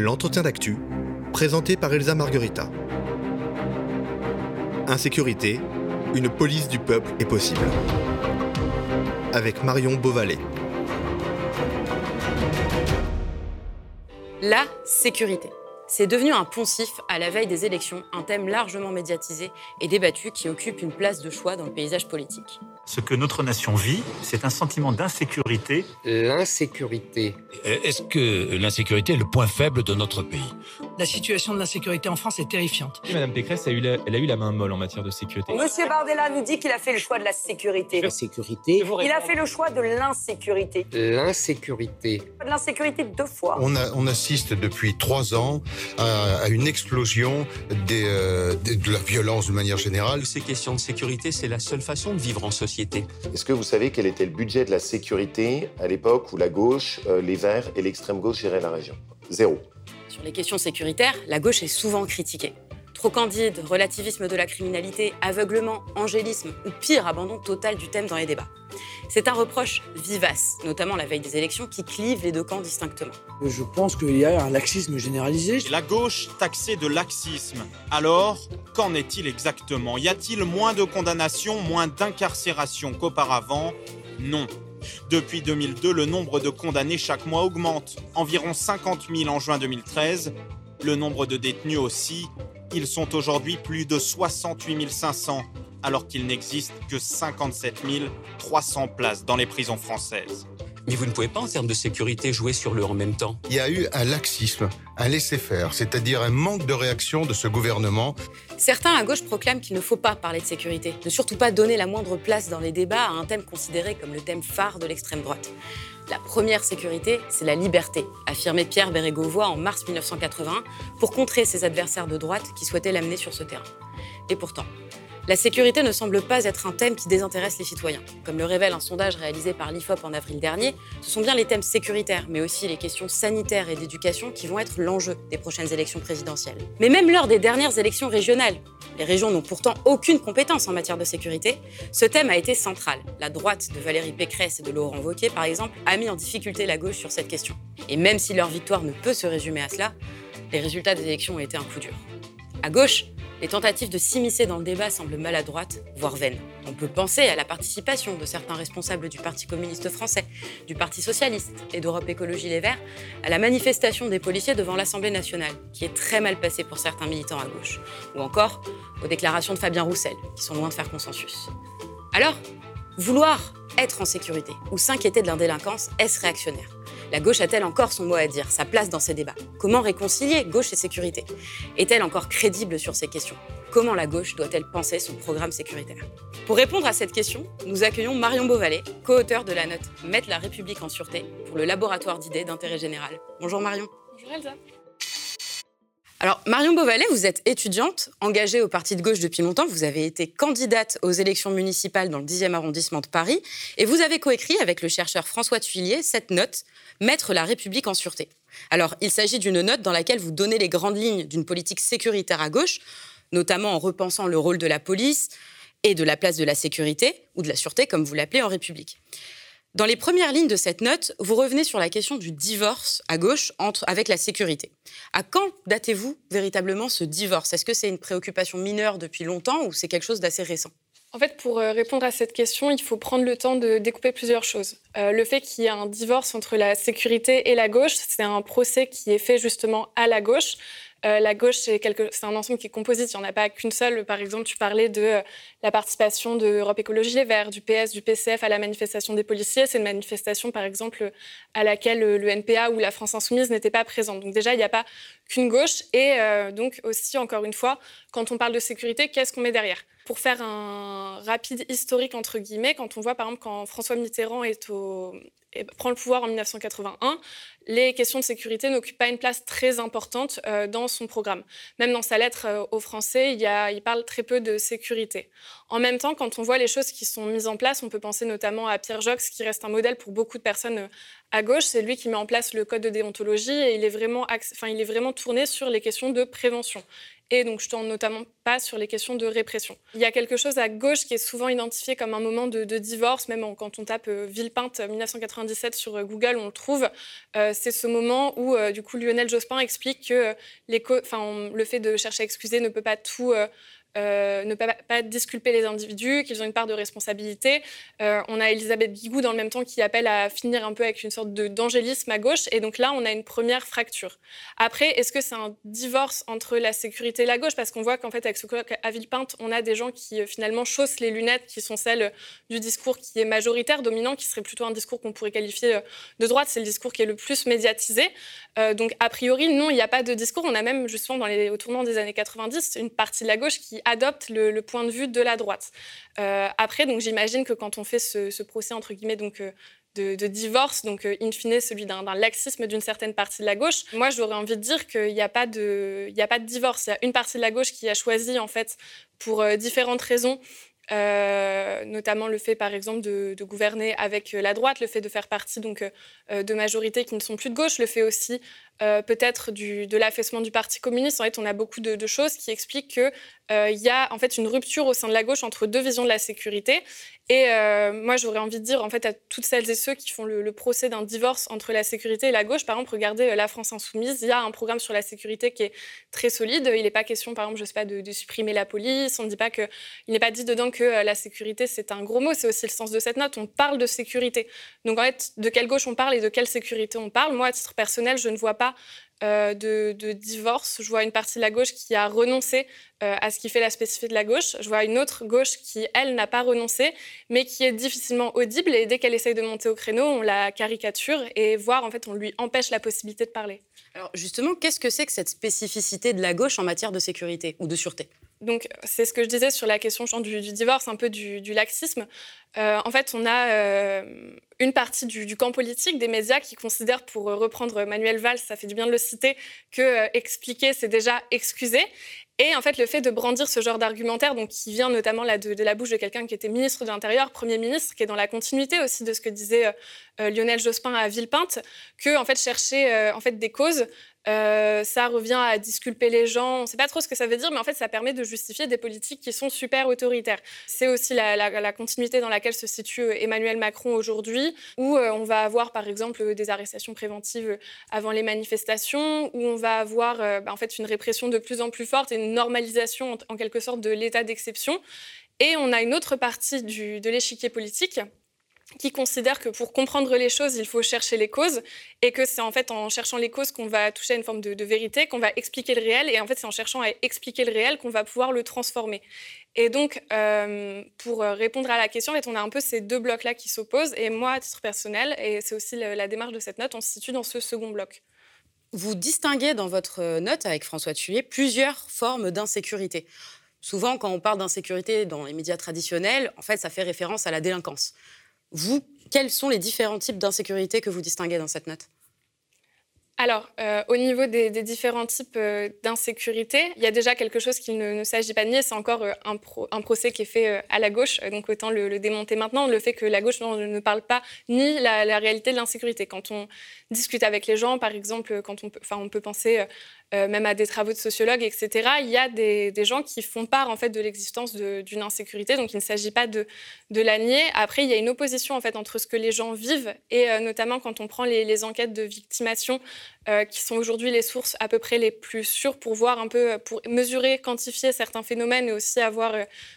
L'entretien d'actu, présenté par Elsa Marguerita. Insécurité, une police du peuple est possible. Avec Marion Beauvalet. La sécurité. C'est devenu un poncif à la veille des élections, un thème largement médiatisé et débattu qui occupe une place de choix dans le paysage politique. Ce que notre nation vit, c'est un sentiment d'insécurité. L'insécurité. Est-ce que l'insécurité est le point faible de notre pays? La situation de l'insécurité en France est terrifiante. Madame Pécresse a eu la, elle a eu la main molle en matière de sécurité. Monsieur Bardella nous dit qu'il a fait le choix de la sécurité. La sécurité. Il a fait le choix de l'insécurité. L'insécurité. De l'insécurité deux fois. On, a, on assiste depuis trois ans à, à une explosion des, euh, de, de la violence de manière générale. Ces questions de sécurité, c'est la seule façon de vivre en société. Est-ce que vous savez quel était le budget de la sécurité à l'époque où la gauche, euh, les Verts et l'extrême gauche géraient la région? Zéro. Sur les questions sécuritaires, la gauche est souvent critiquée. Trop candide, relativisme de la criminalité, aveuglement, angélisme ou pire, abandon total du thème dans les débats. C'est un reproche vivace, notamment la veille des élections, qui clive les deux camps distinctement. Je pense qu'il y a un laxisme généralisé. La gauche taxée de laxisme. Alors, qu'en est-il exactement? Y a-t-il moins de condamnations, moins d'incarcération qu'auparavant? Non. Depuis 2002, le nombre de condamnés chaque mois augmente. Environ 50 000 en juin 2013. Le nombre de détenus aussi. Ils sont aujourd'hui plus de 68 500, alors qu'il n'existe que 57 300 places dans les prisons françaises. Mais vous ne pouvez pas, en termes de sécurité, jouer sur le en même temps? Il y a eu un laxisme, un laisser-faire, c'est-à-dire un manque de réaction de ce gouvernement. Certains à gauche proclament qu'il ne faut pas parler de sécurité, ne surtout pas donner la moindre place dans les débats à un thème considéré comme le thème phare de l'extrême droite. La première sécurité, c'est la liberté, affirmait Pierre Bérégovoy en mars 1981 pour contrer ses adversaires de droite qui souhaitaient l'amener sur ce terrain. Et pourtant, la sécurité ne semble pas être un thème qui désintéresse les citoyens. Comme le révèle un sondage réalisé par l'IFOP en avril dernier, ce sont bien les thèmes sécuritaires, mais aussi les questions sanitaires et d'éducation qui vont être l'enjeu des prochaines élections présidentielles. Mais même lors des dernières élections régionales, les régions n'ont pourtant aucune compétence en matière de sécurité, ce thème a été central. La droite de Valérie Pécresse et de Laurent Wauquiez, par exemple, a mis en difficulté la gauche sur cette question. Et même si leur victoire ne peut se résumer à cela, les résultats des élections ont été un coup dur. À gauche, les tentatives de s'immiscer dans le débat semblent maladroites, voire vaines. On peut penser à la participation de certains responsables du Parti communiste français, du Parti socialiste et d'Europe Écologie Les Verts à la manifestation des policiers devant l'Assemblée nationale, qui est très mal passée pour certains militants à gauche, ou encore aux déclarations de Fabien Roussel, qui sont loin de faire consensus. Alors, vouloir être en sécurité ou s'inquiéter de l'indélinquance, est-ce réactionnaire? La gauche a-t-elle encore son mot à dire, sa place dans ces débats? Comment réconcilier gauche et sécurité? Est-elle encore crédible sur ces questions? Comment la gauche doit-elle penser son programme sécuritaire? Pour répondre à cette question, nous accueillons Marion Beauvalet, co-auteur de la note Mettre la République en sûreté pour le laboratoire d'idées d'intérêt général. Bonjour Marion. Bonjour Elsa. Alors, Marion Beauvalet, vous êtes étudiante, engagée au Parti de gauche depuis longtemps. Vous avez été candidate aux élections municipales dans le 10e arrondissement de Paris. Et vous avez coécrit avec le chercheur François Tuillier cette note, Mettre la République en sûreté. Alors, il s'agit d'une note dans laquelle vous donnez les grandes lignes d'une politique sécuritaire à gauche, notamment en repensant le rôle de la police et de la place de la sécurité, ou de la sûreté, comme vous l'appelez en République. Dans les premières lignes de cette note, vous revenez sur la question du divorce à gauche entre, avec la sécurité. À quand datez-vous véritablement ce divorce? Est-ce que c'est une préoccupation mineure depuis longtemps ou c'est quelque chose d'assez récent? En fait, pour euh, répondre à cette question, il faut prendre le temps de découper plusieurs choses. Euh, le fait qu'il y ait un divorce entre la sécurité et la gauche, c'est un procès qui est fait justement à la gauche. Euh, la gauche, c'est, un ensemble qui est composite. Il n'y en a pas qu'une seule. Par exemple, tu parlais de la participation de Europe Écologie Verts, du PS, du PCF à la manifestation des policiers. C'est une manifestation, par exemple, à laquelle le NPA ou la France Insoumise n'étaient pas présents. Donc déjà, il n'y a pas qu'une gauche. Et euh, donc aussi, encore une fois, quand on parle de sécurité, qu'est-ce qu'on met derrière? Pour faire un rapide historique, entre guillemets, quand on voit par exemple quand François Mitterrand est au, prend le pouvoir en 1981, les questions de sécurité n'occupent pas une place très importante euh, dans son programme. Même dans sa lettre euh, aux Français, il, y a, il, parle très peu de sécurité. En même temps, quand on voit les choses qui sont mises en place, on peut penser notamment à Pierre Jox, qui reste un modèle pour beaucoup de personnes euh, à gauche. C'est lui qui met en place le code de déontologie et il est vraiment, enfin, il est vraiment tourné sur les questions de prévention. et donc je tourne notamment pas sur les questions de répression. Il y a quelque chose à gauche qui est souvent identifié comme un moment de, divorce, même quand on tape euh, Villepinte 1997 sur euh, Google, on le trouve. Euh, c'est ce moment où du coup Lionel Jospin explique que le fait de chercher à excuser ne peut pas tout euh, ne pas, disculper les individus, qu'ils ont une part de responsabilité. Euh, on a Elisabeth Bigou dans le même temps qui appelle à finir un peu avec une sorte d'angélisme à gauche. Et donc là, on a une première fracture. Après, est-ce que c'est un divorce entre la sécurité et la gauche? Parce qu'on voit qu'en fait, avec ce colloque à Villepinte, on a des gens qui euh, finalement chaussent les lunettes qui sont celles du discours qui est majoritaire, dominant, qui serait plutôt un discours qu'on pourrait qualifier de droite. C'est le discours qui est le plus médiatisé. donc, a priori, non, il n'y a pas de discours. On a même, justement, dans les, au tournant des années 90, une partie de la gauche qui adopte le, point de vue de la droite. Euh, après, donc j'imagine que quand on fait ce, procès entre guillemets donc euh, de, divorce, donc euh, in fine celui d'un laxisme d'une certaine partie de la gauche, moi j'aurais envie de dire qu'il n'y a pas de, a pas de divorce. Il y a une partie de la gauche qui a choisi en fait pour différentes raisons notamment le fait, par exemple, de, gouverner avec la droite, le fait de faire partie donc de majorités qui ne sont plus de gauche, le fait aussi peut-être de l'affaissement du Parti communiste. En fait, on a beaucoup de, choses qui expliquent que euh, y a en fait une rupture au sein de la gauche entre deux visions de la sécurité. Et euh, moi, j'aurais envie de dire en fait à toutes celles et ceux qui font le, procès d'un divorce entre la sécurité et la gauche, par exemple, regardez euh, la France insoumise. Il y a un programme sur la sécurité qui est très solide. Il n'est pas question, par exemple, je sais pas, de, supprimer la police. On ne dit pas que, il n'est pas dit dedans que la sécurité c'est un gros mot. C'est aussi le sens de cette note. On parle de sécurité. Donc en fait, de quelle gauche on parle et de quelle sécurité on parle? Moi, à titre personnel, je ne vois pas euh, de, divorce. Je vois une partie de la gauche qui a renoncé euh, à ce qui fait la spécificité de la gauche. Je vois une autre gauche qui, elle, n'a pas renoncé, mais qui est difficilement audible. Et dès qu'elle essaye de monter au créneau, on la caricature et voire, en fait, on lui empêche la possibilité de parler. Alors, justement, qu'est-ce que c'est que cette spécificité de la gauche en matière de sécurité ou de sûreté? Donc, c'est ce que je disais sur la question du, divorce, un peu du, laxisme. Euh, en fait, on a une partie du, camp politique, des médias, qui considèrent, pour reprendre Manuel Valls, ça fait du bien de le citer, que euh, expliquer, c'est déjà excuser. Et en fait, le fait de brandir ce genre d'argumentaire, donc qui vient notamment là de, la bouche de quelqu'un qui était ministre de l'Intérieur, Premier ministre, qui est dans la continuité aussi de ce que disait euh, euh, Lionel Jospin à Villepinte, que en fait chercher en fait des causes euh, ça revient à disculper les gens. On ne sait pas trop ce que ça veut dire, mais en fait, ça permet de justifier des politiques qui sont super autoritaires. C'est aussi la, continuité dans laquelle se situe euh, Emmanuel Macron aujourd'hui, où euh, on va avoir, par exemple, des arrestations préventives avant les manifestations, où on va avoir bah, en fait une répression de plus en plus forte et une normalisation, en, quelque sorte, de l'état d'exception. Et on a une autre partie de l'échiquier politique qui considère que pour comprendre les choses, il faut chercher les causes et que c'est en fait en cherchant les causes qu'on va toucher à une forme de, vérité, qu'on va expliquer le réel et en fait c'est en cherchant à expliquer le réel qu'on va pouvoir le transformer. Et donc, euh, pour répondre à la question, en fait, on a un peu ces deux blocs-là qui s'opposent et moi, à titre personnel, et c'est aussi la démarche de cette note, on se situe dans ce second bloc. Vous distinguez dans votre note avec François Tullier plusieurs formes d'insécurité. Souvent, quand on parle d'insécurité dans les médias traditionnels, en fait, ça fait référence à la délinquance. Vous, quels sont les différents types d'insécurité que vous distinguez dans cette note? Alors, euh, au niveau des, différents types euh, d'insécurité, il y a déjà quelque chose qu'il ne, s'agit pas de nier, c'est encore euh, un, procès qui est fait à la gauche, donc autant le, démonter maintenant, le fait que la gauche ne parle pas ni la, réalité de l'insécurité. Quand on discute avec les gens, par exemple, quand on peut penser euh, même à des travaux de sociologues, etc., il y a des, gens qui font part en fait de l'existence d'une insécurité. Donc il ne s'agit pas de, la nier. Après, il y a une opposition en fait entre ce que les gens vivent et euh, notamment quand on prend les, enquêtes de victimation, euh, qui sont aujourd'hui les sources à peu près les plus sûres pour voir un peu, pour mesurer, quantifier certains phénomènes et aussi avoir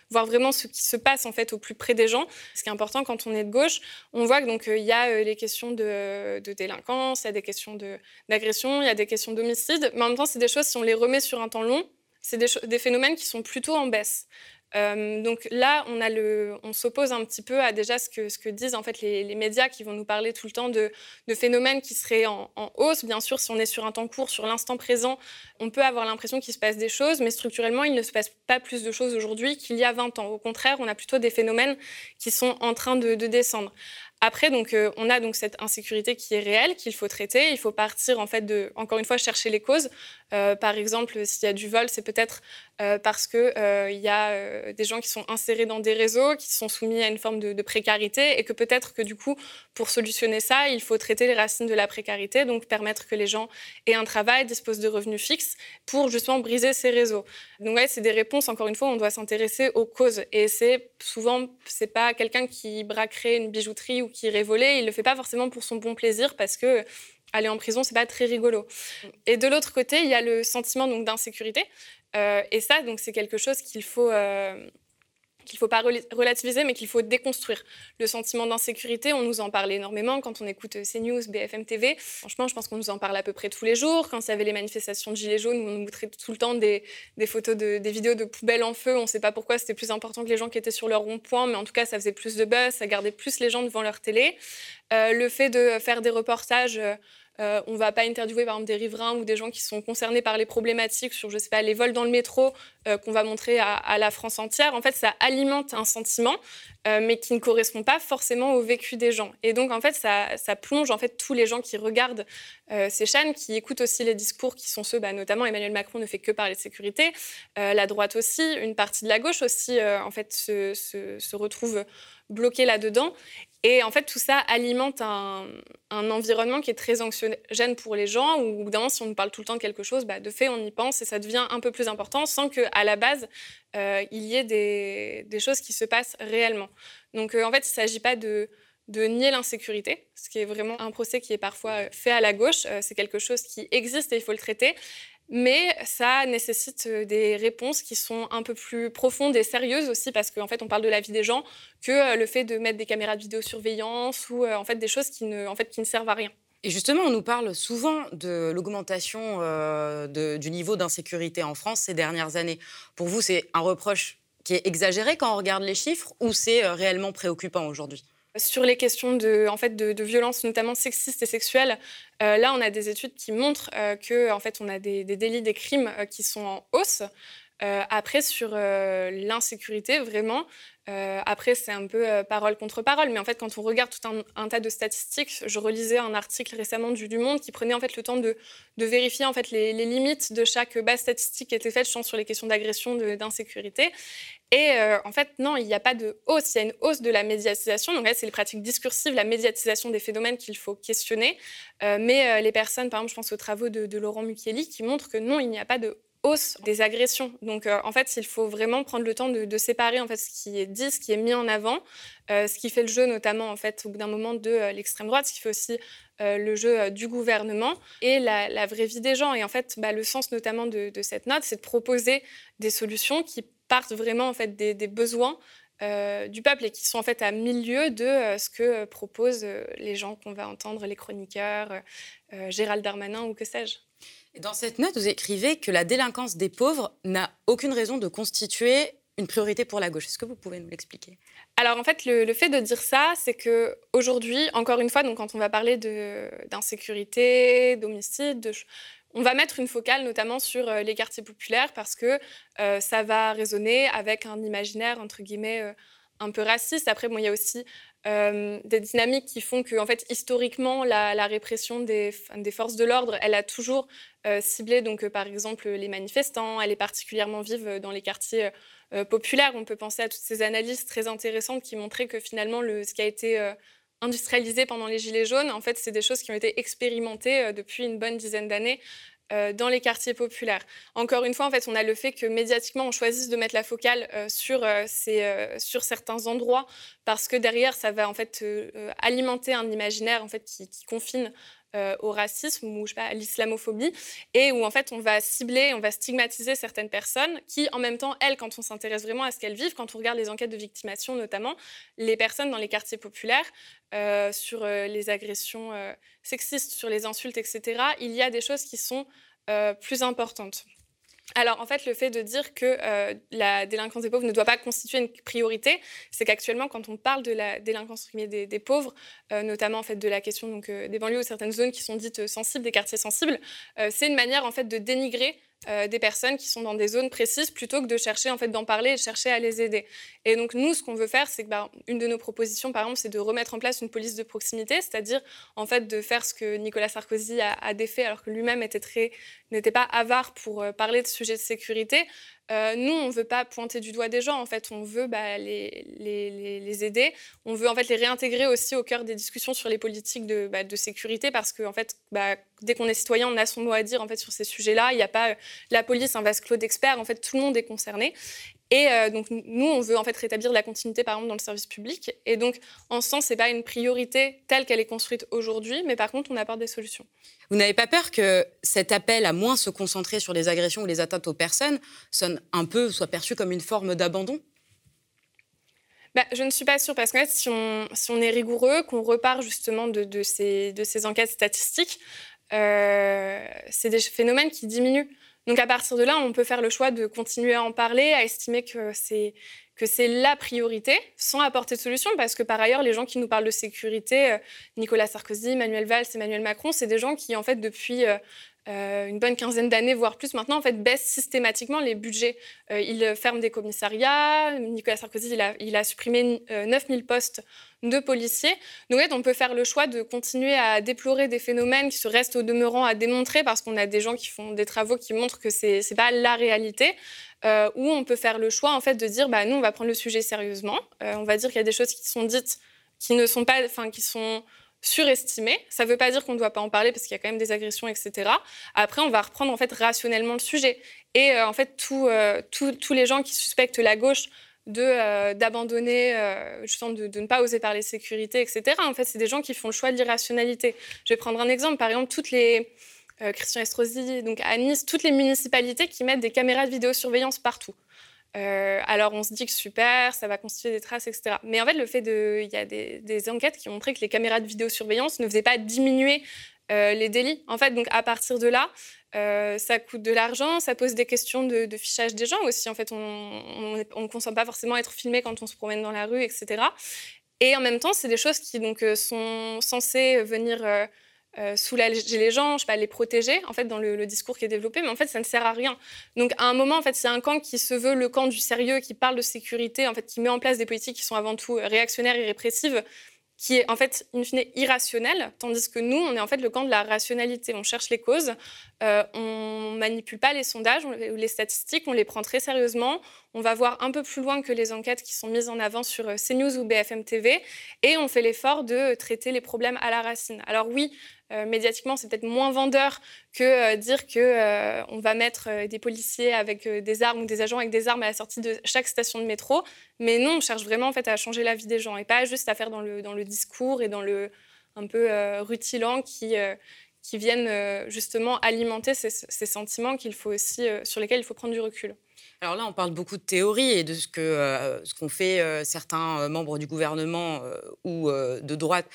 voir vraiment ce qui se passe en fait au plus près des gens. Ce qui est important quand on est de gauche, on voit que y a les questions de, de délinquance, il y a des questions d'agression, il y a des questions d'homicide, mais en même temps c'est des choses, si on les remet sur un temps long, c'est des, phénomènes qui sont plutôt en baisse. Euh, donc là, on, a le, on s'oppose un petit peu à déjà ce que, ce que disent en fait les, médias qui vont nous parler tout le temps de, phénomènes qui seraient en, hausse. Bien sûr, si on est sur un temps court, sur l'instant présent, on peut avoir l'impression qu'il se passe des choses, mais structurellement, il ne se passe pas plus de choses aujourd'hui qu'il y a 20 ans. Au contraire, on a plutôt des phénomènes qui sont en train de, de descendre. Après, donc, euh, on a donc cette insécurité qui est réelle, qu'il faut traiter. Il faut partir, en fait, de, encore une fois, chercher les causes. Par exemple, s'il y a du vol, c'est peut-être parce qu'il il y a des gens qui sont insérés dans des réseaux, qui sont soumis à une forme de, de précarité, et que peut-être que du coup, pour solutionner ça, il faut traiter les racines de la précarité, donc permettre que les gens aient un travail, disposent de revenus fixes, pour justement briser ces réseaux. Donc ouais, c'est des réponses. Encore une fois, on doit s'intéresser aux causes, et c'est souvent c'est pas quelqu'un qui braquerait une bijouterie ou qui irait voler. Il le fait pas forcément pour son bon plaisir, parce que aller en prison, c'est pas très rigolo. Et de l'autre côté, il y a le sentiment donc d'insécurité. Euh, et ça, donc, c'est quelque chose qu'il faut euh, qu'il ne faut pas relativiser, mais qu'il faut déconstruire. Le sentiment d'insécurité, on nous en parle énormément quand on écoute CNews, BFM TV. Franchement, je pense qu'on nous en parle à peu près tous les jours. Quand il y avait les manifestations de Gilets jaunes, on nous montrait tout le temps des, photos, de, des vidéos de poubelles en feu. On ne sait pas pourquoi c'était plus important que les gens qui étaient sur leur rond-point, mais en tout cas, ça faisait plus de buzz, ça gardait plus les gens devant leur télé. Euh, le fait de faire des reportages... Euh, on ne va pas interviewer par exemple des riverains ou des gens qui sont concernés par les problématiques sur, je sais pas, les vols dans le métro euh, qu'on va montrer à, la France entière. En fait, ça alimente un sentiment, euh, mais qui ne correspond pas forcément au vécu des gens. Et donc, en fait, ça, plonge en fait tous les gens qui regardent ces chaînes, qui écoutent aussi les discours qui sont ceux, bah, notamment Emmanuel Macron ne fait que parler de sécurité, la droite aussi, une partie de la gauche aussi, en fait, se, se retrouve bloquée là-dedans. Et en fait, tout ça alimente un, environnement qui est très anxiogène pour les gens, où d'un si on nous parle tout le temps de quelque chose, bah, de fait, on y pense et ça devient un peu plus important sans qu'à la base, euh, il y ait des, choses qui se passent réellement. Donc, euh, en fait, il ne s'agit pas de, nier l'insécurité, ce qui est vraiment un procès qui est parfois fait à la gauche. Euh, c'est quelque chose qui existe et il faut le traiter mais ça nécessite des réponses qui sont un peu plus profondes et sérieuses aussi, parce qu'en fait, on parle de la vie des gens, que le fait de mettre des caméras de vidéosurveillance ou en fait des choses qui ne, en fait, qui ne servent à rien. Et justement, on nous parle souvent de l'augmentation du niveau d'insécurité en France ces dernières années. Pour vous, c'est un reproche qui est exagéré quand on regarde les chiffres ou c'est réellement préoccupant aujourd'hui? Sur les questions de, en fait, de, violences, notamment sexistes et sexuelles, euh, là, on a des études qui montrent euh, que, en fait, on a des, délits, des crimes euh, qui sont en hausse. Après, sur l'insécurité, vraiment, après, c'est un peu parole contre parole, mais en fait, quand on regarde tout un, tas de statistiques, je relisais un article récemment du, du Monde qui prenait en fait le temps de, vérifier en fait les, limites de chaque base statistique qui était faite, je sur les questions d'agression, d'insécurité. Et euh, en fait, non, il n'y a pas de hausse. Il y a une hausse de la médiatisation. Donc là, c'est les pratiques discursives, la médiatisation des phénomènes qu'il faut questionner. Euh, mais euh, les personnes, par exemple, je pense aux travaux de, Laurent Mukieli, qui montrent que non, il n'y a pas de hausse des agressions. Donc, en fait, il faut vraiment prendre le temps de, séparer en fait ce qui est dit, ce qui est mis en avant, ce qui fait le jeu, notamment en fait au bout d'un moment de l'extrême droite, ce qui fait aussi le jeu du gouvernement et la, vraie vie des gens. Et en fait, bah, le sens notamment de, cette note, c'est de proposer des solutions qui partent vraiment en fait des, besoins euh, du peuple et qui sont en fait à milieu de euh, ce que euh, proposent les gens qu'on va entendre, les chroniqueurs, Gérald Darmanin ou que sais-je. Dans cette note, vous écrivez que la délinquance des pauvres n'a aucune raison de constituer une priorité pour la gauche. Est-ce que vous pouvez nous l'expliquer? Alors en fait, le, fait de dire ça, c'est que aujourd'hui, encore une fois, donc quand on va parler d'insécurité, d'homicide, de, on va mettre une focale notamment sur euh, les quartiers populaires parce que euh, ça va résonner avec un imaginaire, entre guillemets, euh, un peu raciste. Après, bon, il y a aussi des dynamiques qui font que, fait, historiquement, la, répression des, forces de l'ordre, elle a toujours ciblé, donc, par exemple, les manifestants. Elle est particulièrement vive dans les quartiers populaires. On peut penser à toutes ces analyses très intéressantes qui montraient que finalement, le, ce qui a été industrialisées pendant les Gilets jaunes. En fait, c'est des choses qui ont été expérimentées euh, depuis une bonne dizaine d'années euh, dans les quartiers populaires. Encore une fois, en fait, on a le fait que médiatiquement, on choisisse de mettre la focale euh, sur, certains endroits parce que derrière, ça va en fait alimenter un imaginaire en fait qui confine euh, au racisme ou je sais pas, à l'islamophobie, et où en fait on va cibler, on va stigmatiser certaines personnes qui, en même temps, elles, quand on s'intéresse vraiment à ce qu'elles vivent, quand on regarde les enquêtes de victimation notamment, les personnes dans les quartiers populaires, euh, sur euh, les agressions sexistes, sur les insultes, etc., il y a des choses qui sont plus importantes. Alors en fait, le fait de dire que euh, la délinquance des pauvres ne doit pas constituer une priorité, c'est qu'actuellement, quand on parle de la délinquance des, des pauvres, euh, notamment en fait de la question euh, des banlieues ou certaines zones qui sont dites sensibles, des quartiers sensibles, c'est une manière en fait de dénigrer euh, des personnes qui sont dans des zones précises plutôt que de chercher en fait d'en parler et de chercher à les aider. Et donc nous, ce qu'on veut faire, c'est que bah, une de nos propositions, par exemple, c'est de remettre en place une police de proximité, c'est-à-dire en fait de faire ce que Nicolas Sarkozy a, a défait alors que lui-même était très n'était pas avare pour euh, parler de sujets de sécurité. Euh, nous, on ne veut pas pointer du doigt des gens, en fait, on veut bah, les, aider, on veut en fait les réintégrer aussi au cœur des discussions sur les politiques de, bah, sécurité, parce que fait, bah, dès qu'on est citoyen, on a son mot à dire en fait sur ces sujets-là. Il n'y a pas euh, la police, un vase clos d'experts, en fait, tout le monde est concerné. Et euh, donc, nous, on veut en fait rétablir la continuité, par exemple, dans le service public. Et donc, en ce sens, ce n'est pas une priorité telle qu'elle est construite aujourd'hui, mais par contre, on apporte des solutions. Vous n'avez pas peur que cet appel à moins se concentrer sur les agressions ou les atteintes aux personnes sonne un peu, soit perçu comme une forme d'abandon? Bah, je ne suis pas sûre, parce que si, on, si on est rigoureux, qu'on repart justement de, de, ces, de ces enquêtes statistiques, euh, c'est des phénomènes qui diminuent. Donc à partir de là, on peut faire le choix de continuer à en parler, à estimer que c'est la priorité, sans apporter de solution, parce que par ailleurs, les gens qui nous parlent de sécurité, euh, Nicolas Sarkozy, Manuel Valls, Emmanuel Macron, c'est des gens qui, en fait, depuis euh, euh, une bonne quinzaine d'années, voire plus maintenant, en fait, baissent systématiquement les budgets. ils ferment des commissariats. Nicolas Sarkozy, il a, il a supprimé 9000 postes de policiers. Donc, on peut faire le choix de continuer à déplorer des phénomènes qui se restent au demeurant à démontrer parce qu'on a des gens qui font des travaux qui montrent que ce n'est pas la réalité. Euh, ou on peut faire le choix en fait de dire bah nous on va prendre le sujet sérieusement. Euh, on va dire qu'il y a des choses qui sont dites qui ne sont pas, qui sont surestimées. Ça ne veut pas dire qu'on ne doit pas en parler parce qu'il y a quand même des agressions, etc. Après, on va reprendre en fait rationnellement le sujet. Et euh, en fait, tous les gens qui suspectent la gauche de d'abandonner, justement de, de, ne pas oser parler sécurité, etc. En fait, c'est des gens qui font le choix de l'irrationalité. Je vais prendre un exemple. Par exemple, toutes les Christian Estrosi, donc à Nice, toutes les municipalités qui mettent des caméras de vidéosurveillance partout. Alors on se dit que super, ça va constituer des traces, etc. Mais en fait, le fait de, il y a des, enquêtes qui ont montré que les caméras de vidéosurveillance ne faisaient pas diminuer les délits. En fait, donc à partir de là, euh, ça coûte de l'argent, ça pose des questions de, fichage des gens aussi. En fait, on ne consomme pas forcément être filmé quand on se promène dans la rue, etc. Et en même temps, c'est des choses qui donc, euh, sont censées venir euh, soulager les gens, pas, les protéger, en fait, dans le, discours qui est développé, mais en fait, ça ne sert à rien. Donc, à un moment, en fait, c'est un camp qui se veut le camp du sérieux, qui parle de sécurité, en fait, qui met en place des politiques qui sont avant tout réactionnaires et répressives, qui est en fait, in fine, irrationnel, tandis que nous, on est en fait le camp de la rationalité. On cherche les causes, euh, on manipule pas les sondages ou les statistiques, on les prend très sérieusement. On va voir un peu plus loin que les enquêtes qui sont mises en avant sur euh, CNews ou BFM TV, et on fait l'effort de traiter les problèmes à la racine. Alors oui, euh, médiatiquement, c'est peut-être moins vendeur que euh, dire que euh, on va mettre des policiers avec des armes ou des agents avec des armes à la sortie de chaque station de métro. Mais non, on cherche vraiment en fait à changer la vie des gens et pas juste à faire dans le, dans le discours et dans le un peu rutilant qui qui viennent justement alimenter ces, ces sentiments qu'il faut aussi, sur lesquels il faut prendre du recul. Alors là, on parle beaucoup de théorie et de ce qu'ont ce qu'ont fait certains membres du gouvernement ou de droite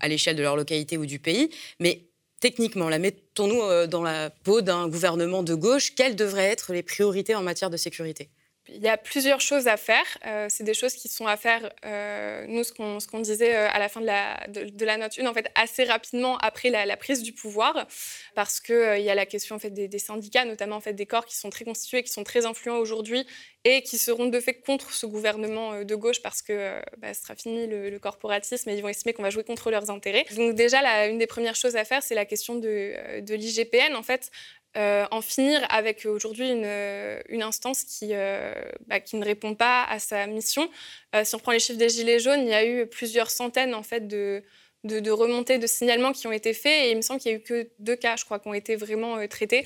à l'échelle de leur localité ou du pays. Mais techniquement, la mettons-nous euh, dans la peau d'un gouvernement de gauche. Quelles devraient être les priorités en matière de sécurité? Il y a plusieurs choses à faire. Euh, c'est des choses qui sont à faire, euh, nous, ce qu'on disait à la fin de la, note 1, en fait, assez rapidement après la, prise du pouvoir, parce qu'il il y a la question en fait, des, syndicats, notamment en fait, des corps qui sont très constitués, qui sont très influents aujourd'hui et qui seront de fait contre ce gouvernement euh, de gauche parce que euh, bah, ce sera fini le, corporatisme et ils vont estimer qu'on va jouer contre leurs intérêts. Donc déjà, une des premières choses à faire, c'est la question de, euh, de l'IGPN. En fait, en finir avec aujourd'hui une, une, instance qui, bah, qui ne répond pas à sa mission. si on prend les chiffres des Gilets jaunes, il y a eu plusieurs centaines en fait, de, de, de, remontées de signalements qui ont été faits et il me semble qu'il n'y a eu que deux cas, je crois, qui ont été vraiment traités.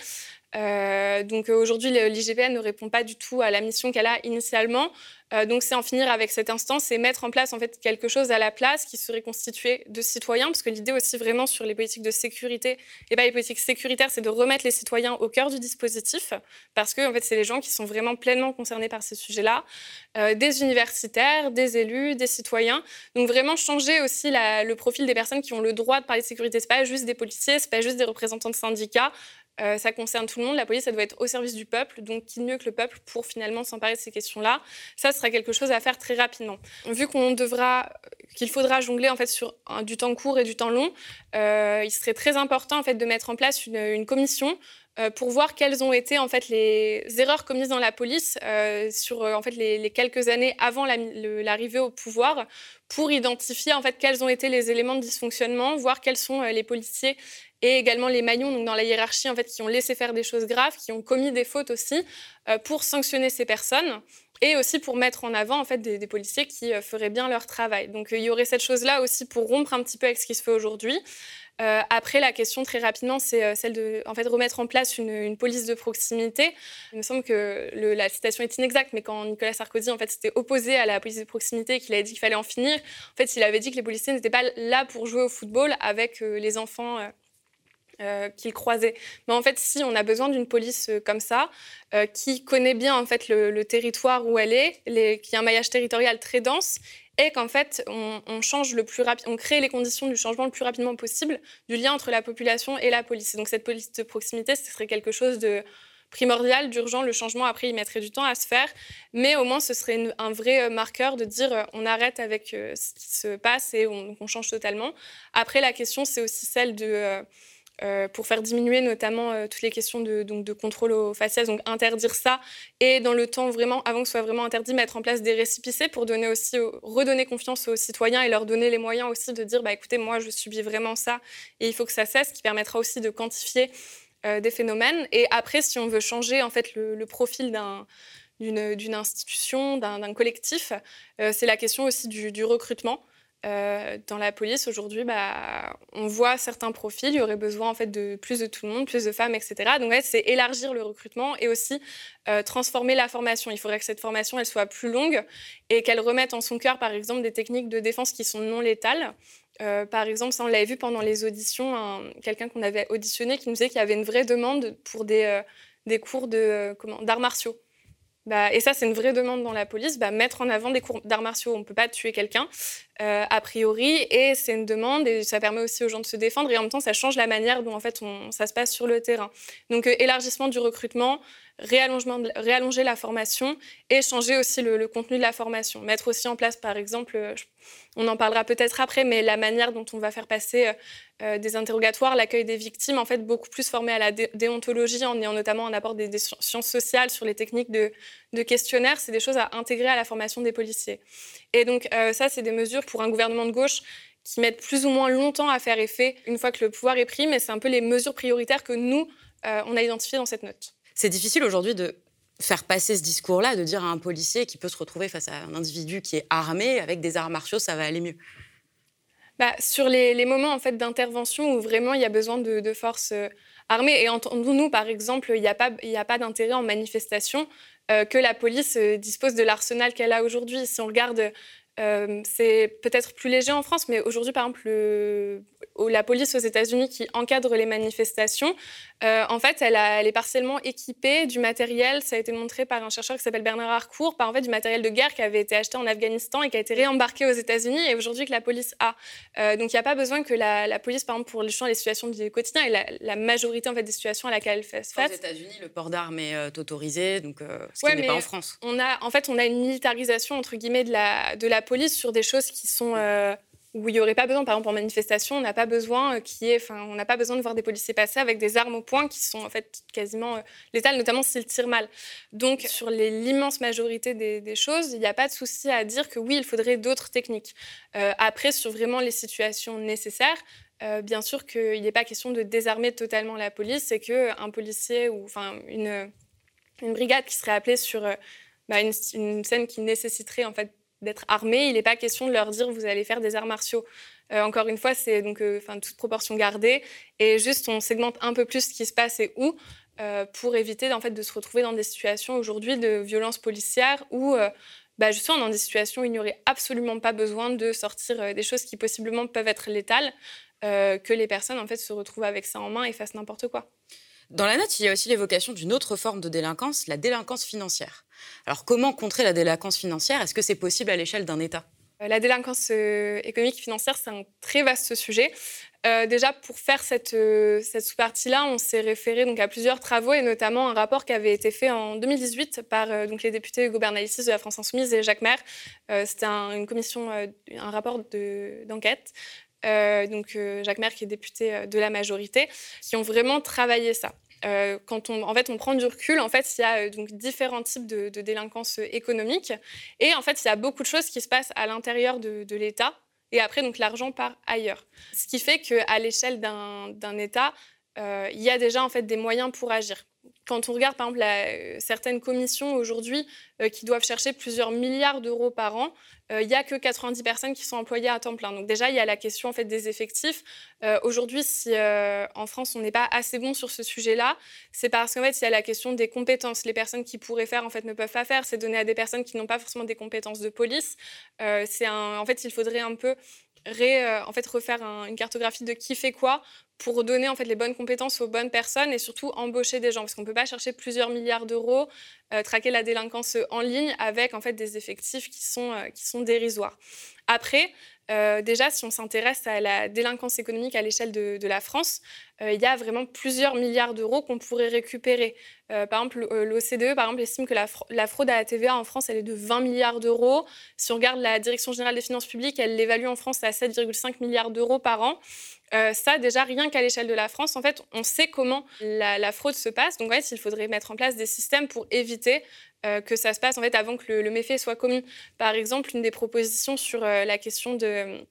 Euh, donc euh, aujourd'hui, l'IGPN ne répond pas du tout à la mission qu'elle a initialement. Euh, donc c'est en finir avec cette instance et mettre en place en fait quelque chose à la place qui serait constitué de citoyens, parce que l'idée aussi vraiment sur les politiques de sécurité et pas les politiques sécuritaires, c'est de remettre les citoyens au cœur du dispositif, parce que en fait c'est les gens qui sont vraiment pleinement concernés par ces sujets-là, des universitaires, des élus, des citoyens. Donc vraiment changer aussi le profil des personnes qui ont le droit de parler de sécurité. C'est pas juste des policiers, c'est pas juste des représentants de syndicats. Euh, ça concerne tout le monde. La police, ça doit être au service du peuple. Donc, qui mieux que le peuple pour finalement s'emparer de ces questions-là? Ça sera quelque chose à faire très rapidement. Vu qu'il faudra jongler en fait sur du temps court et du temps long, euh, il serait très important en fait de mettre en place une, commission euh, pour voir quelles ont été en fait les erreurs commises dans la police sur en fait les, les, quelques années avant l'arrivée au pouvoir pour identifier en fait quels ont été les éléments de dysfonctionnement, voir quels sont les policiers et également les maillons donc dans la hiérarchie en fait qui ont laissé faire des choses graves, qui ont commis des fautes aussi, euh, pour sanctionner ces personnes et aussi pour mettre en avant en fait des, policiers qui euh, feraient bien leur travail. Donc euh, il y aurait cette chose-là aussi pour rompre un petit peu avec ce qui se fait aujourd'hui. après, la question très rapidement, c'est celle de en fait, remettre en place une, police de proximité. Il me semble que la citation est inexacte, mais quand Nicolas Sarkozy en fait, s'était opposé à la police de proximité et qu'il avait dit qu'il fallait en finir, en fait, il avait dit que les policiers n'étaient pas là pour jouer au football avec les enfants euh, qu'il croisait. Mais en fait, si on a besoin d'une police euh, comme ça, euh, qui connaît bien en fait le, territoire où elle est, qui a un maillage territorial très dense, et qu'en fait on, change le plus on crée les conditions du changement le plus rapidement possible du lien entre la population et la police. donc cette police de proximité, ce serait quelque chose de primordial, d'urgent. Le changement, après, il mettrait du temps à se faire. Mais au moins, ce serait un vrai marqueur de dire on arrête avec ce qui se passe et on change totalement. Après, la question, c'est aussi celle de euh, pour faire diminuer notamment euh, toutes les questions de, donc, de contrôle aux faciès, donc interdire ça, et dans le temps vraiment, avant que ce soit vraiment interdit, mettre en place des récipicés pour donner aussi, redonner confiance aux citoyens et leur donner les moyens aussi de dire, bah, écoutez, moi je subis vraiment ça et il faut que ça cesse, qui permettra aussi de quantifier euh, des phénomènes. Et après, si on veut changer en fait le, profil d'une institution, d'un collectif, c'est la question aussi du recrutement. Euh, dans la police aujourd'hui, bah, on voit certains profils. Il y aurait besoin en fait de plus de tout le monde, plus de femmes, etc. Donc c'est élargir le recrutement et aussi euh, transformer la formation. Il faudrait que cette formation elle soit plus longue et qu'elle remette en son cœur, par exemple, des techniques de défense qui sont non létales. Euh, par exemple, ça on l'avait vu pendant les auditions, quelqu'un qu'on avait auditionné qui nous disait qu'il y avait une vraie demande pour des cours d'arts martiaux. Bah, et ça, c'est une vraie demande dans la police, bah, mettre en avant des cours d'arts martiaux. On ne peut pas tuer quelqu'un, euh, a priori, et c'est une demande, et ça permet aussi aux gens de se défendre, et en même temps, ça change la manière dont en fait, on, ça se passe sur le terrain. Donc, euh, élargissement du recrutement, réallonger la formation, et changer aussi le, contenu de la formation. Mettre aussi en place, par exemple, euh, on en parlera peut-être après, mais la manière dont on va faire passer des interrogatoires, l'accueil des victimes, en fait, beaucoup plus formé à la déontologie, en ayant notamment un apport des, sciences sociales sur les techniques de, de questionnaire, c'est des choses à intégrer à la formation des policiers. Et donc, ça, c'est des mesures pour un gouvernement de gauche qui mettent plus ou moins longtemps à faire effet une fois que le pouvoir est pris, mais c'est un peu les mesures prioritaires que nous, euh, on a identifiées dans cette note. C'est difficile aujourd'hui de faire passer ce discours-là, de dire à un policier qui peut se retrouver face à un individu qui est armé, avec des arts martiaux, ça va aller mieux. Bah, sur les, moments en fait d'intervention où vraiment il y a besoin de, forces euh, armées, et entendons-nous par exemple, il n'y a pas, a pas d'intérêt en manifestation euh, que la police dispose de l'arsenal qu'elle a aujourd'hui. Si on regarde euh, c'est peut-être plus léger en France, mais aujourd'hui, par exemple, la police aux États-Unis qui encadre les manifestations, euh, en fait, elle, est partiellement équipée du matériel. Ça a été montré par un chercheur qui s'appelle Bernard Harcourt, par en fait du matériel de guerre qui avait été acheté en Afghanistan et qui a été réembarqué aux États-Unis et aujourd'hui que la police a. Euh, donc, il n'y a pas besoin que la, police, par exemple, pour les, les situations du quotidien et la, majorité en fait des situations à laquelle elle fait face. Aux États-Unis, le port d'armes est autorisé, donc ce qui n'est pas en France. On a, en fait, on a une militarisation entre guillemets de la de la police sur des choses qui sont euh, où il n'y aurait pas besoin, par exemple en manifestation, on n'a pas besoin euh, n'a pas besoin de voir des policiers passer avec des armes au poing qui sont en fait quasiment euh, létales, notamment s'ils tirent mal. Donc sur l'immense majorité des, choses, il n'y a pas de souci à dire que oui, il faudrait d'autres techniques. après, sur vraiment les situations nécessaires, bien sûr qu'il n'est pas question de désarmer totalement la police, c'est qu'un policier ou une brigade qui serait appelée sur bah, une, une, scène qui nécessiterait en fait d'être armés. Il n'est pas question de leur dire vous allez faire des arts martiaux. Euh, encore une fois, c'est donc euh, enfin toute proportion gardée et juste on segmente un peu plus ce qui se passe et où euh, pour éviter en fait de se retrouver dans des situations aujourd'hui de violence policière où bah, justement dans des situations où il n'y aurait absolument pas besoin de sortir des choses qui possiblement peuvent être létales, que les personnes en fait se retrouvent avec ça en main et fassent n'importe quoi. Dans la note, il y a aussi l'évocation d'une autre forme de délinquance, la délinquance financière. Alors comment contrer la délinquance financière? Est-ce que c'est possible à l'échelle d'un État? Euh, la délinquance euh, économique et financière, c'est un très vaste sujet. Euh, déjà, pour faire cette, cette sous-partie-là, on s'est référé donc, à plusieurs travaux et notamment un rapport qui avait été fait en 2018 par donc, les députés Hugo Bernalicis de la France Insoumise et Jacques Maire. C'était un, une commission, un rapport d'enquête. donc Jacques Maire, qui est député de la majorité, qui ont vraiment travaillé ça. Quand on, en fait, on prend du recul, en fait, il y a donc différents types de, délinquance économique. Et en fait, il y a beaucoup de choses qui se passent à l'intérieur de, l'État et après, donc, l'argent part ailleurs. Ce qui fait qu'à l'échelle d'un État, euh, il y a déjà en fait des moyens pour agir. Quand on regarde par exemple euh, certaines commissions aujourd'hui euh, qui doivent chercher plusieurs milliards d'euros par an, il n'y a que 90 personnes qui sont employées à temps plein. Donc déjà, il y a la question en fait des effectifs. aujourd'hui, si en France on n'est pas assez bon sur ce sujet-là, c'est parce qu'en fait il y a la question des compétences. Les personnes qui pourraient faire en fait ne peuvent pas faire. C'est donné à des personnes qui n'ont pas forcément des compétences de police. c'est en fait il faudrait un peu en fait, refaire une cartographie de qui fait quoi pour donner en fait les bonnes compétences aux bonnes personnes et surtout embaucher des gens parce qu'on ne peut pas chercher plusieurs milliards d'euros, euh, traquer la délinquance en ligne avec en fait des effectifs qui sont, euh, qui sont dérisoires. Après, euh, déjà, si on s'intéresse à la délinquance économique à l'échelle de, la France, il y a vraiment plusieurs milliards d'euros qu'on pourrait récupérer. par exemple, l'OCDE, estime que la, fraude à la TVA en France, elle est de 20 milliards d'euros. Si on regarde la Direction générale des finances publiques, elle l'évalue en France à 7,5 milliards d'euros par an. Euh, ça, déjà, rien qu'à l'échelle de la France, en fait, on sait comment la, fraude se passe. Donc, il faudrait mettre en place des systèmes pour éviter euh, que ça se passe en fait, avant que le, méfait soit commis. Par exemple, une des propositions sur euh, la question de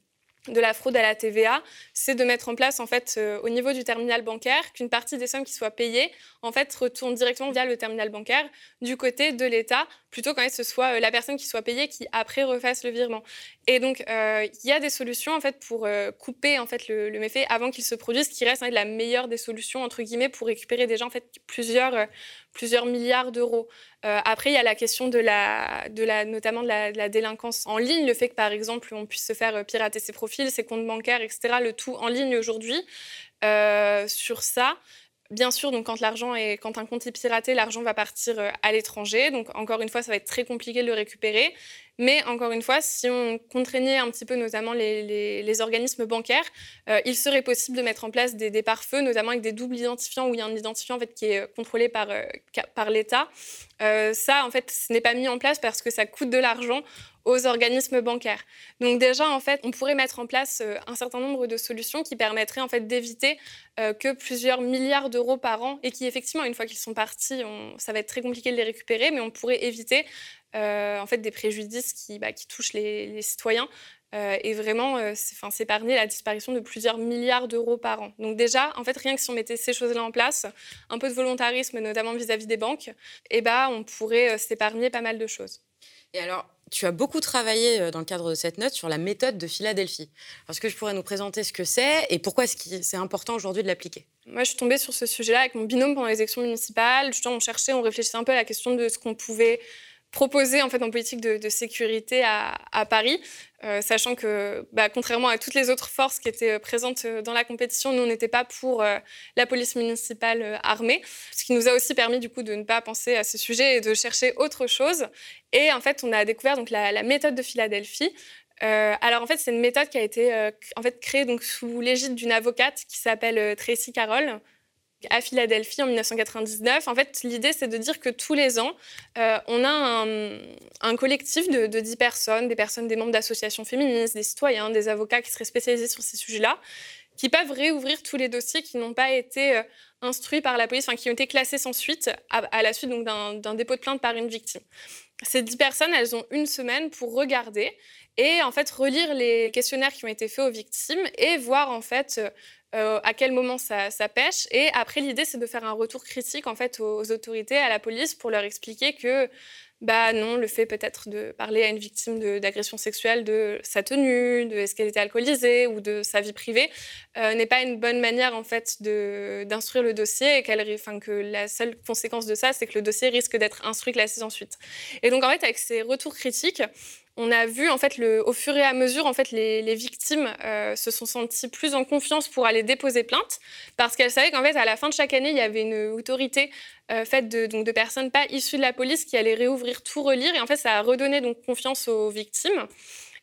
de la fraude à la TVA, c'est de mettre en place en fait euh, au niveau du terminal bancaire qu'une partie des sommes qui soient payées en fait retourne directement via le terminal bancaire du côté de l'État plutôt qu'en fait ce soit euh, la personne qui soit payée qui après refasse le virement. Et donc euh, il y a des solutions en fait pour couper en fait le, méfait avant qu'il se produise, qui reste fait, la meilleure des solutions entre guillemets pour récupérer déjà en fait plusieurs plusieurs milliards d'euros. Euh, après, il y a la question de la, de la, notamment de la, délinquance en ligne, le fait que par exemple on puisse se faire euh, pirater ses profils, ses comptes bancaires, etc. Le tout en ligne aujourd'hui. Euh, sur ça, Bien sûr, donc quand l'argent est, quand un compte est piraté, l'argent va partir à l'étranger. Donc encore une fois, ça va être très compliqué de le récupérer. Mais encore une fois, si on contraignait un petit peu notamment les, organismes bancaires, euh, il serait possible de mettre en place des, des pare-feux, notamment avec des doubles identifiants où il y a un identifiant en fait, qui est contrôlé par, euh, l'État. Euh, ça, en fait, ce n'est pas mis en place parce que ça coûte de l'argent aux organismes bancaires. Donc déjà, en fait, on pourrait mettre en place un certain nombre de solutions qui permettraient en fait d'éviter que plusieurs milliards d'euros par an, et qui effectivement, une fois qu'ils sont partis, ça va être très compliqué de les récupérer, mais on pourrait éviter euh, en fait, des préjudices qui, bah, qui touchent les, citoyens euh, et vraiment euh, s'épargner la disparition de plusieurs milliards d'euros par an. Donc déjà, en fait, rien que si on mettait ces choses-là en place, un peu de volontarisme, notamment vis-à-vis des banques, eh bah, on pourrait s'épargner pas mal de choses. Et alors, tu as beaucoup travaillé dans le cadre de cette note sur la méthode de Philadelphie. Est-ce que je pourrais nous présenter ce que c'est et pourquoi est-ce c'est important aujourd'hui de l'appliquer? Moi, je suis tombée sur ce sujet-là avec mon binôme pendant les élections municipales. Justement, on cherchait, on réfléchissait un peu à la question de ce qu'on pouvait proposé en fait en politique de, sécurité à, Paris, euh, sachant que bah, contrairement à toutes les autres forces qui étaient euh, présentes euh, dans la compétition, nous n'étions pas pour la police municipale armée, ce qui nous a aussi permis du coup de ne pas penser à ce sujet et de chercher autre chose. Et en fait, on a découvert donc la, méthode de Philadelphie. alors en fait, c'est une méthode qui a été en fait créée donc sous l'égide d'une avocate qui s'appelle Tracy Carroll à Philadelphie en 1999. En fait, l'idée, c'est de dire que tous les ans, euh, on a un, collectif de, de, 10 personnes, des personnes, des membres d'associations féministes, des citoyens, des avocats qui seraient spécialisés sur ces sujets-là, qui peuvent réouvrir tous les dossiers qui n'ont pas été euh, instruits par la police, enfin qui ont été classés sans suite à, la suite d'un dépôt de plainte par une victime. Ces 10 personnes, elles ont une semaine pour regarder et en fait relire les questionnaires qui ont été faits aux victimes et voir en fait euh, à quel moment ça, pêche. Et après, l'idée, c'est de faire un retour critique en fait aux, autorités, à la police, pour leur expliquer que bah non, le fait peut-être de parler à une victime d'agression sexuelle de sa tenue, de est-ce qu'elle était alcoolisée ou de sa vie privée, euh, n'est pas une bonne manière en fait d'instruire le dossier et que la seule conséquence de ça, c'est que le dossier risque d'être instruit, classé ensuite. Et donc en fait, avec ces retours critiques, on a vu en fait au fur et à mesure en fait les, victimes euh, se sont senties plus en confiance pour aller déposer plainte parce qu'elles savaient qu'en fait à la fin de chaque année il y avait une autorité euh, faite de, donc, de personnes pas issues de la police qui allait réouvrir tout relire. Et en fait ça a redonné donc confiance aux victimes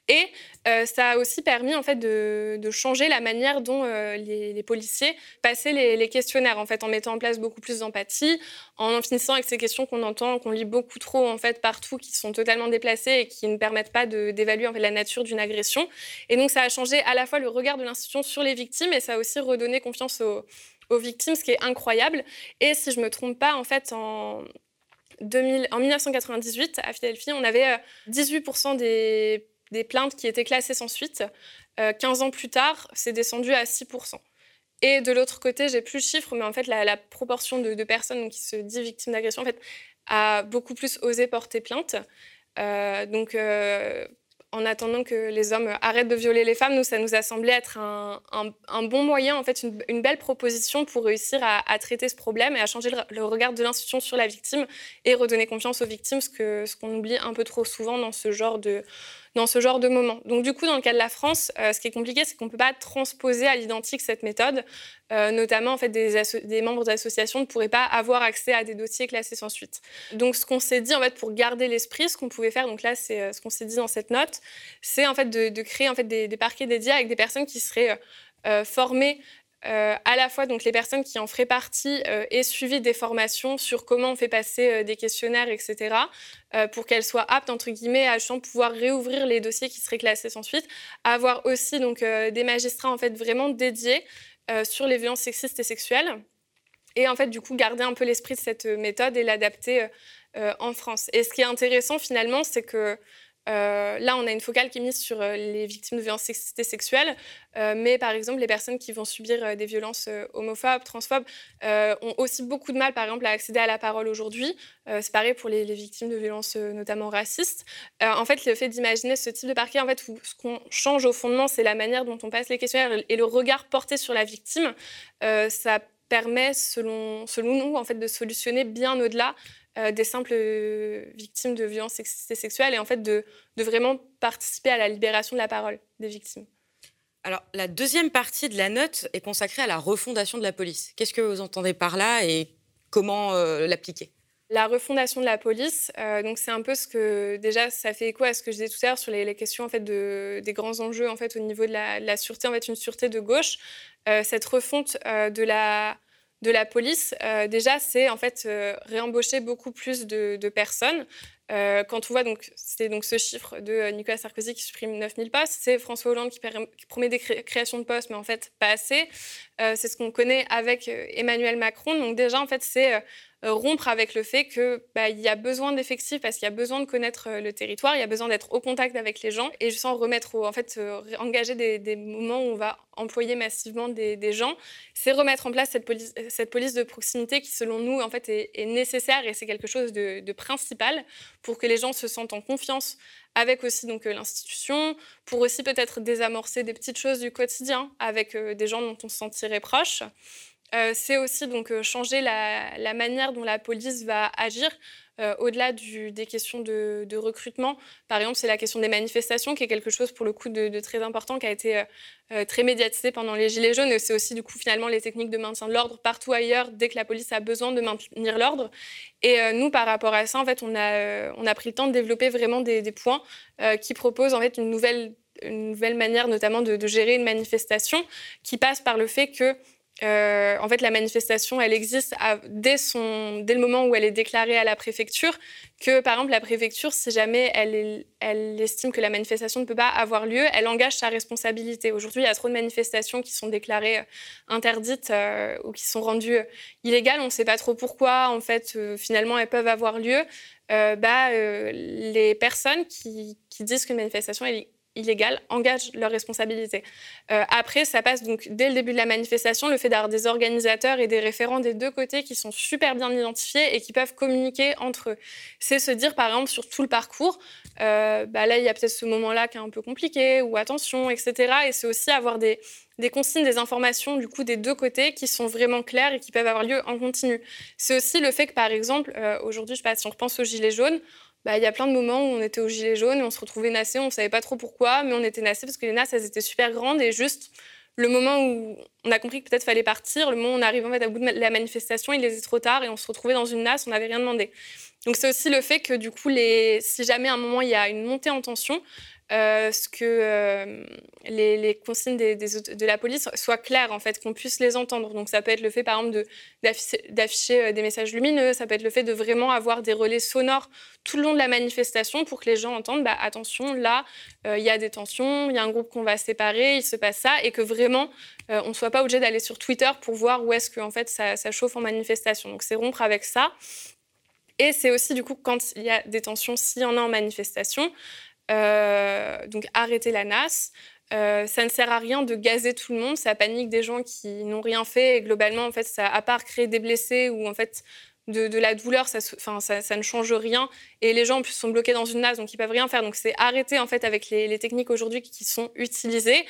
Et euh, ça a aussi permis en fait de, changer la manière dont euh, les, policiers passaient les, questionnaires en fait en mettant en place beaucoup plus d'empathie, en finissant avec ces questions qu'on entend, qu'on lit beaucoup trop en fait partout, qui sont totalement déplacées et qui ne permettent pas d'évaluer en fait la nature d'une agression. Et donc ça a changé à la fois le regard de l'institution sur les victimes et ça a aussi redonné confiance aux, victimes, ce qui est incroyable. Et si je me trompe pas, en fait en 2000, en 1998, à Philadelphie, on avait 18% euh, des, des, plaintes qui étaient classées sans suite. 15 euh, ans plus tard, c'est descendu à 6%. Et de l'autre côté, j'ai plus le chiffre, mais en fait, la, proportion de, personnes qui se disent victimes d'agression en fait, a beaucoup plus osé porter plainte. Euh, donc, en attendant que les hommes arrêtent de violer les femmes, nous, ça nous a semblé être un, bon moyen, en fait, une, belle proposition pour réussir à, traiter ce problème et à changer le, regard de l'institution sur la victime et redonner confiance aux victimes, ce ce qu'on oublie un peu trop souvent dans ce genre de, dans ce genre de moment. Donc du coup, dans le cas de la France, euh, ce qui est compliqué, c'est qu'on ne peut pas transposer à l'identique cette méthode. Euh, notamment, en fait, des, des membres d'associations ne pourraient pas avoir accès à des dossiers classés sans suite. Donc ce qu'on s'est dit, en fait, pour garder l'esprit, ce qu'on pouvait faire, donc là, c'est euh, ce qu'on s'est dit dans cette note, c'est en fait de, créer en fait des, parquets dédiés avec des personnes qui seraient formées euh, à la fois donc les personnes qui en feraient partie euh, aient suivi des formations sur comment on fait passer euh, des questionnaires, etc., pour qu'elles soient aptes entre guillemets à pouvoir réouvrir les dossiers qui seraient classés sans suite, avoir aussi donc des magistrats en fait vraiment dédiés sur les violences sexistes et sexuelles, et en fait du coup garder un peu l'esprit de cette méthode et l'adapter en France. Et ce qui est intéressant finalement, c'est que euh, là, on a une focale qui est mise sur euh, les victimes de violences sexuelles, euh, mais par exemple, les personnes qui vont subir des violences homophobes, transphobes, ont aussi beaucoup de mal, par exemple, à accéder à la parole aujourd'hui. c'est pareil pour les, victimes de violences notamment racistes. en fait, le fait d'imaginer ce type de parquet, en fait, où ce qu'on change au fondement, c'est la manière dont on passe les questionnaires et le regard porté sur la victime. ça permet, selon, selon nous, en fait, de solutionner bien au-delà euh, des simples euh, victimes de violences sexuelles et en fait de, vraiment participer à la libération de la parole des victimes. Alors, la deuxième partie de la note est consacrée à la refondation de la police. Qu'est-ce que vous entendez par là et comment euh, l'appliquer? La refondation de la police, donc c'est un peu ce que déjà ça fait écho à ce que je disais tout à l'heure sur les, questions en fait de, des grands enjeux en fait au niveau de la, de la sûreté, en fait une sûreté de gauche. cette refonte de la de la police, euh, déjà, c'est en fait euh, réembaucher beaucoup plus de, personnes. Euh, quand on voit donc c'est donc ce chiffre de Nicolas Sarkozy qui supprime 9000 postes, c'est François Hollande qui, promet des créations de postes, mais en fait pas assez. c'est ce qu'on connaît avec Emmanuel Macron. Donc déjà en fait c'est rompre avec le fait qu'il bah, y a besoin d'effectifs parce qu'il y a besoin de connaître euh, le territoire, il y a besoin d'être au contact avec les gens et sans remettre, en fait, euh, engager des, moments où on va employer massivement des, gens, c'est remettre en place cette police, cette police de proximité qui, selon nous, en fait, est, nécessaire et c'est quelque chose de, principal pour que les gens se sentent en confiance avec aussi donc l'institution, pour aussi peut-être désamorcer des petites choses du quotidien avec des gens dont on se sentirait proche. Euh, c'est aussi donc euh, changer la, manière dont la police va agir euh, au-delà des questions de, recrutement. Par exemple, c'est la question des manifestations qui est quelque chose pour le coup de, très important, qui a été très médiatisé pendant les Gilets jaunes. C'est aussi du coup finalement les techniques de maintien de l'ordre partout ailleurs dès que la police a besoin de maintenir l'ordre. Et nous, par rapport à ça, en fait, on a, on a pris le temps de développer vraiment des, points qui proposent en fait une nouvelle, une nouvelle manière notamment de gérer une manifestation qui passe par le fait que euh, en fait, la manifestation, elle existe dès, le moment où elle est déclarée à la préfecture. Que, par exemple, la préfecture, si jamais elle, elle estime que la manifestation ne peut pas avoir lieu, elle engage sa responsabilité. Aujourd'hui, il y a trop de manifestations qui sont déclarées euh, interdites euh, ou qui sont rendues illégales. On ne sait pas trop pourquoi. En fait, finalement, elles peuvent avoir lieu. bah, les personnes qui, qui disent qu'une manifestation est illégales engagent leurs responsabilités. Euh, après, ça passe donc dès le début de la manifestation, le fait d'avoir des organisateurs et des référents des deux côtés qui sont super bien identifiés et qui peuvent communiquer entre eux. C'est se dire, par exemple, sur tout le parcours, euh, bah là, il y a peut-être ce moment-là qui est un peu compliqué, ou attention, etc. Et c'est aussi avoir des, des consignes, des informations du coup des deux côtés qui sont vraiment claires et qui peuvent avoir lieu en continu. C'est aussi le fait que, par exemple, euh, aujourd'hui, je sais pas, si on repense aux Gilets jaunes, bah, y a plein de moments où on était au gilet jaune et on se retrouvait nassé, on ne savait pas trop pourquoi, mais on était nassé parce que les nasses, elles étaient super grandes et juste le moment où on a compris que peut-être fallait partir. Le moment où on arrive en fait, à bout de la manifestation, il était trop tard et on se retrouvait dans une nasse, on n'avait rien demandé. Donc c'est aussi le fait que du coup, si jamais à un moment il y a une montée en tension, euh, ce que euh, les, consignes de la police soient claires, en fait, qu'on puisse les entendre. Donc ça peut être le fait, par exemple, d'afficher euh, des messages lumineux, ça peut être le fait de vraiment avoir des relais sonores tout le long de la manifestation pour que les gens entendent, bah, attention, là, il y a des tensions, il y a un groupe qu'on va séparer, il se passe ça, et que vraiment, on ne soit pas obligé d'aller sur Twitter pour voir où est-ce que en fait, ça, chauffe en manifestation. Donc c'est rompre avec ça. Et c'est aussi, du coup, quand il y a des tensions, s'il y en a en manifestation, donc arrêter la NAS. Euh, ça ne sert à rien de gazer tout le monde, ça panique des gens qui n'ont rien fait et globalement, en fait, ça, à part créer des blessés ou en fait de, la douleur, ça, ne change rien. Et les gens sont bloqués dans une NAS, donc ils peuvent rien faire. Donc c'est arrêter en fait avec les techniques aujourd'hui qui sont utilisées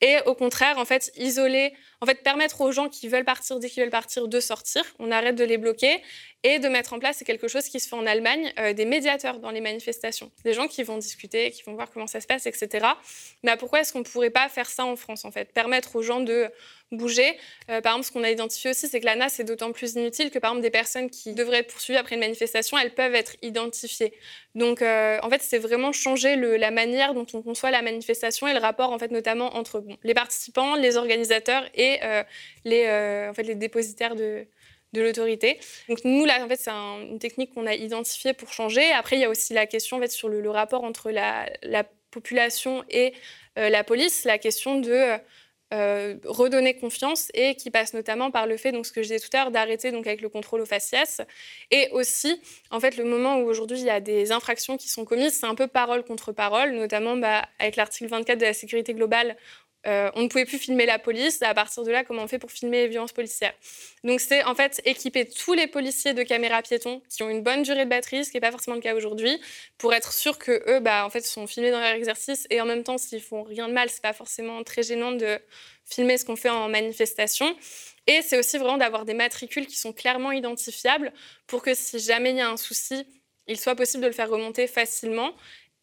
et au contraire, en fait, isoler, en fait, permettre aux gens qui veulent partir dès qu'ils veulent partir de sortir. On arrête de les bloquer et de mettre en place, c'est quelque chose qui se fait en Allemagne, euh, des médiateurs dans les manifestations, des gens qui vont discuter, qui vont voir comment ça se passe, etc. Mais pourquoi est-ce qu'on ne pourrait pas faire ça en France, en fait, permettre aux gens de bouger. Euh, par exemple, ce qu'on a identifié aussi, c'est que la NAS est d'autant plus inutile que, par exemple, des personnes qui devraient être poursuivies après une manifestation, elles peuvent être identifiées. Donc, euh, en fait, c'est vraiment changer la manière dont on conçoit la manifestation et le rapport, en fait, notamment entre les participants, les organisateurs et euh, les, en fait, les dépositaires de, de l'autorité. Donc nous, là, en fait, c'est une technique qu'on a identifiée pour changer. Après, il y a aussi la question en fait, sur le, rapport entre la, la population et la police, la question de euh, redonner confiance et qui passe notamment par le fait, donc ce que je disais tout à l'heure, d'arrêter donc avec le contrôle au faciès. Et aussi, en fait, le moment où aujourd'hui il y a des infractions qui sont commises, c'est un peu parole contre parole, notamment bah, avec l'article 24 de la sécurité globale, euh, on ne pouvait plus filmer la police. À partir de là, comment on fait pour filmer les violences policières? Donc, c'est en fait équiper tous les policiers de caméras piétons qui ont une bonne durée de batterie, ce qui n'est pas forcément le cas aujourd'hui, pour être sûr que eux, bah, en fait, sont filmés dans leur exercice et en même temps, s'ils font rien de mal, c'est pas forcément très gênant de filmer ce qu'on fait en manifestation. Et c'est aussi vraiment d'avoir des matricules qui sont clairement identifiables pour que si jamais il y a un souci, il soit possible de le faire remonter facilement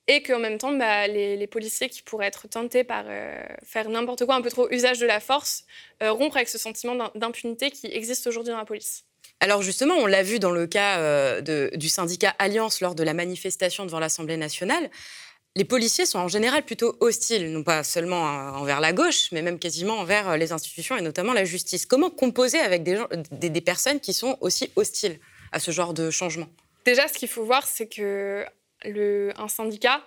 et qu'en même temps, bah, les, policiers qui pourraient être tentés par euh, faire n'importe quoi, un peu trop usage de la force, euh, rompre avec ce sentiment d'impunité qui existe aujourd'hui dans la police. Alors justement, on l'a vu dans le cas euh, du syndicat Alliance lors de la manifestation devant l'Assemblée nationale. Les policiers sont en général plutôt hostiles, non pas seulement envers la gauche, mais même quasiment envers les institutions et notamment la justice. Comment composer avec des, des personnes qui sont aussi hostiles à ce genre de changement? Déjà, ce qu'il faut voir, c'est que un syndicat,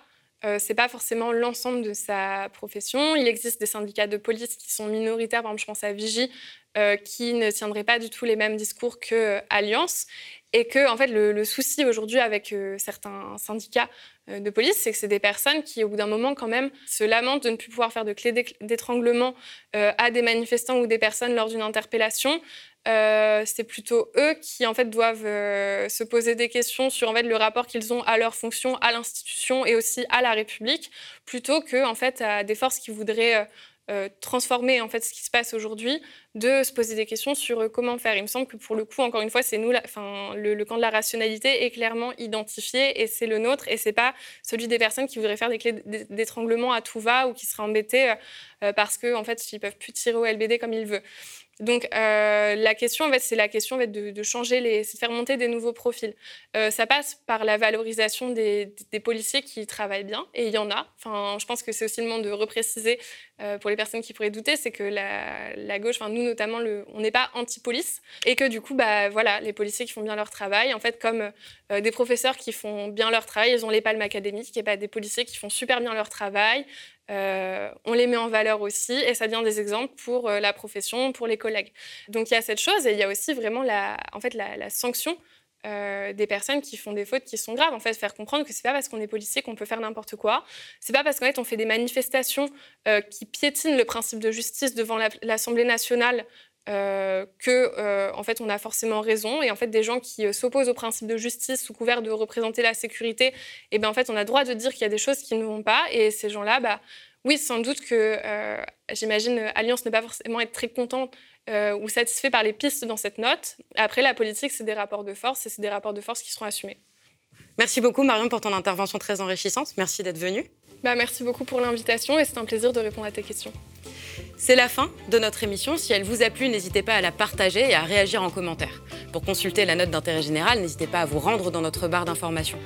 euh, c'est pas forcément l'ensemble de sa profession. Il existe des syndicats de police qui sont minoritaires, par exemple, je pense à Vigie, euh, qui ne tiendraient pas du tout les mêmes discours que euh, Alliance. Et que, en fait, le, souci aujourd'hui avec certains syndicats de police, c'est que c'est des personnes qui, au bout d'un moment, quand même, se lamentent de ne plus pouvoir faire de clés d'étranglement à des manifestants ou des personnes lors d'une interpellation, euh, c'est plutôt eux qui en fait doivent euh, se poser des questions sur en fait le rapport qu'ils ont à leur fonction, à l'institution et aussi à la République, plutôt que en fait à des forces qui voudraient euh, transformer en fait ce qui se passe aujourd'hui, de se poser des questions sur comment faire. Il me semble que pour le coup, encore une fois, c'est nous, le, le, camp de la rationalité est clairement identifié et c'est le nôtre et c'est pas celui des personnes qui voudraient faire des clés d'étranglement à tout va ou qui seraient embêtées parce que en fait ils peuvent plus tirer au LBD comme ils veulent. Donc euh, la question, en fait, c'est la question de, changer de faire monter des nouveaux profils. Euh, ça passe par la valorisation des, policiers qui travaillent bien, et il y en a. Enfin, je pense que c'est aussi le moment de repréciser euh, pour les personnes qui pourraient douter, c'est que la, gauche, enfin nous notamment, on n'est pas anti-police, et que du coup, bah voilà, les policiers qui font bien leur travail, en fait, comme des professeurs qui font bien leur travail, ils ont les palmes académiques, et pas des policiers qui font super bien leur travail, euh, on les met en valeur aussi et ça devient des exemples pour euh, la profession, pour les collègues. Donc il y a cette chose et il y a aussi vraiment la, en fait, la, sanction euh, des personnes qui font des fautes qui sont graves. En fait, faire comprendre que c'est pas parce qu'on est policier qu'on peut faire n'importe quoi. C'est pas parce qu'en fait on fait des manifestations qui piétinent le principe de justice devant l'Assemblée nationale euh, que en fait on a forcément raison et en fait des gens qui s'opposent au principe de justice sous couvert de représenter la sécurité et eh ben en fait on a droit de dire qu'il y a des choses qui ne vont pas et ces gens-là bah oui, sans doute que euh, j'imagine Alliance ne pas forcément être très content euh, ou satisfait par les pistes dans cette note. Après, la politique, c'est des rapports de force et c'est des rapports de force qui seront assumés. Merci beaucoup, Marion, pour ton intervention très enrichissante. Merci d'être venue. Bah, merci beaucoup pour l'invitation et c'est un plaisir de répondre à tes questions. C'est la fin de notre émission. Si elle vous a plu, n'hésitez pas à la partager et à réagir en commentaire. Pour consulter la note d'intérêt général, n'hésitez pas à vous rendre dans notre barre d'information.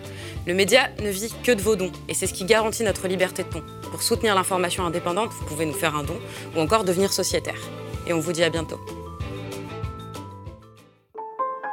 Le média ne vit que de vos dons et c'est ce qui garantit notre liberté de ton. Pour soutenir l'information indépendante, vous pouvez nous faire un don ou encore devenir sociétaire. Et on vous dit à bientôt.